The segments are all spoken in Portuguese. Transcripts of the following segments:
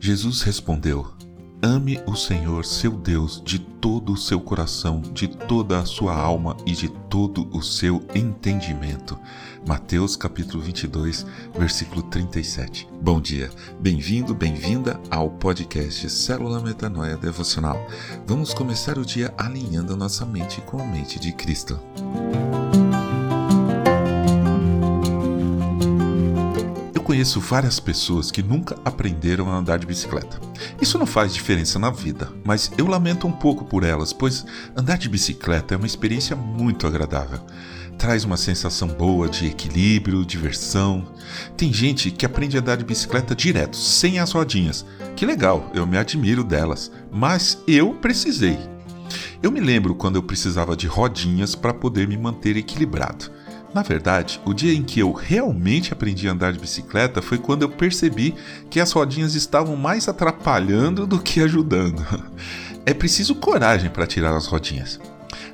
Jesus respondeu: Ame o Senhor seu Deus de todo o seu coração, de toda a sua alma e de todo o seu entendimento. Mateus capítulo 22, versículo 37. Bom dia, bem-vindo, bem-vinda ao podcast Célula Metanoia Devocional. Vamos começar o dia alinhando a nossa mente com a mente de Cristo. Conheço várias pessoas que nunca aprenderam a andar de bicicleta. Isso não faz diferença na vida, mas eu lamento um pouco por elas, pois andar de bicicleta é uma experiência muito agradável. Traz uma sensação boa de equilíbrio, diversão. Tem gente que aprende a andar de bicicleta direto, sem as rodinhas. Que legal, eu me admiro delas, mas eu precisei. Eu me lembro quando eu precisava de rodinhas para poder me manter equilibrado. Na verdade, o dia em que eu realmente aprendi a andar de bicicleta foi quando eu percebi que as rodinhas estavam mais atrapalhando do que ajudando. É preciso coragem para tirar as rodinhas.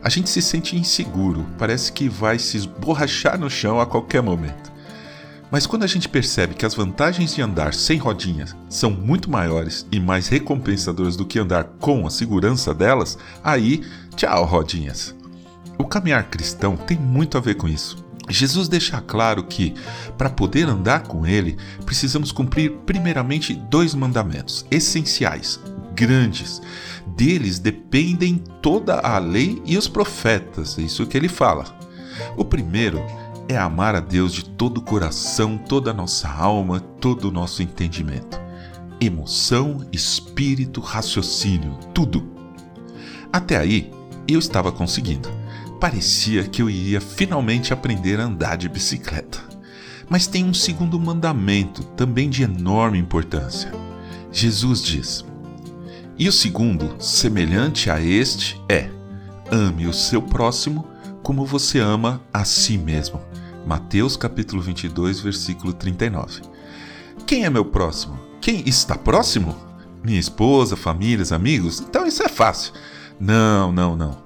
A gente se sente inseguro, parece que vai se esborrachar no chão a qualquer momento. Mas quando a gente percebe que as vantagens de andar sem rodinhas são muito maiores e mais recompensadoras do que andar com a segurança delas, aí, tchau, rodinhas. O caminhar cristão tem muito a ver com isso. Jesus deixa claro que, para poder andar com Ele, precisamos cumprir primeiramente dois mandamentos essenciais, grandes. Deles dependem toda a lei e os profetas, é isso que ele fala. O primeiro é amar a Deus de todo o coração, toda a nossa alma, todo o nosso entendimento. Emoção, espírito, raciocínio, tudo. Até aí, eu estava conseguindo parecia que eu iria finalmente aprender a andar de bicicleta. Mas tem um segundo mandamento, também de enorme importância. Jesus diz: E o segundo, semelhante a este, é: ame o seu próximo como você ama a si mesmo. Mateus capítulo 22, versículo 39. Quem é meu próximo? Quem está próximo? Minha esposa, famílias, amigos? Então isso é fácil. Não, não, não.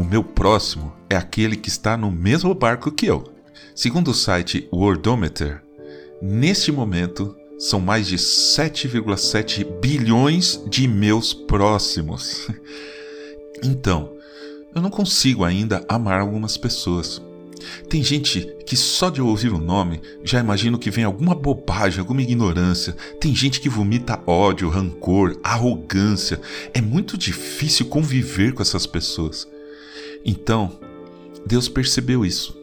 O meu próximo é aquele que está no mesmo barco que eu. Segundo o site Wordometer, neste momento são mais de 7,7 bilhões de meus próximos. Então, eu não consigo ainda amar algumas pessoas. Tem gente que só de ouvir o nome já imagina que vem alguma bobagem, alguma ignorância. Tem gente que vomita ódio, rancor, arrogância. É muito difícil conviver com essas pessoas. Então, Deus percebeu isso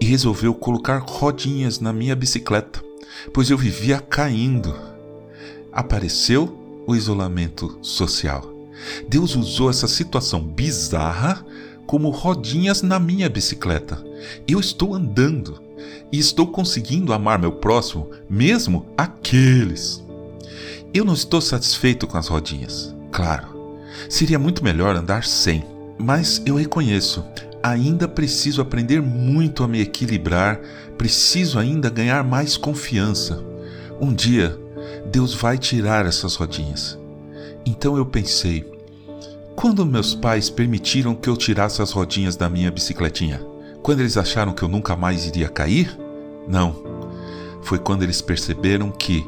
e resolveu colocar rodinhas na minha bicicleta, pois eu vivia caindo. Apareceu o isolamento social. Deus usou essa situação bizarra como rodinhas na minha bicicleta. Eu estou andando e estou conseguindo amar meu próximo, mesmo aqueles. Eu não estou satisfeito com as rodinhas, claro. Seria muito melhor andar sem. Mas eu reconheço, ainda preciso aprender muito a me equilibrar, preciso ainda ganhar mais confiança. Um dia, Deus vai tirar essas rodinhas. Então eu pensei, quando meus pais permitiram que eu tirasse as rodinhas da minha bicicletinha? Quando eles acharam que eu nunca mais iria cair? Não. Foi quando eles perceberam que,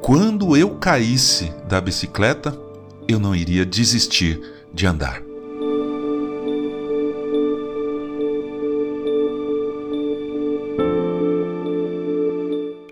quando eu caísse da bicicleta, eu não iria desistir de andar.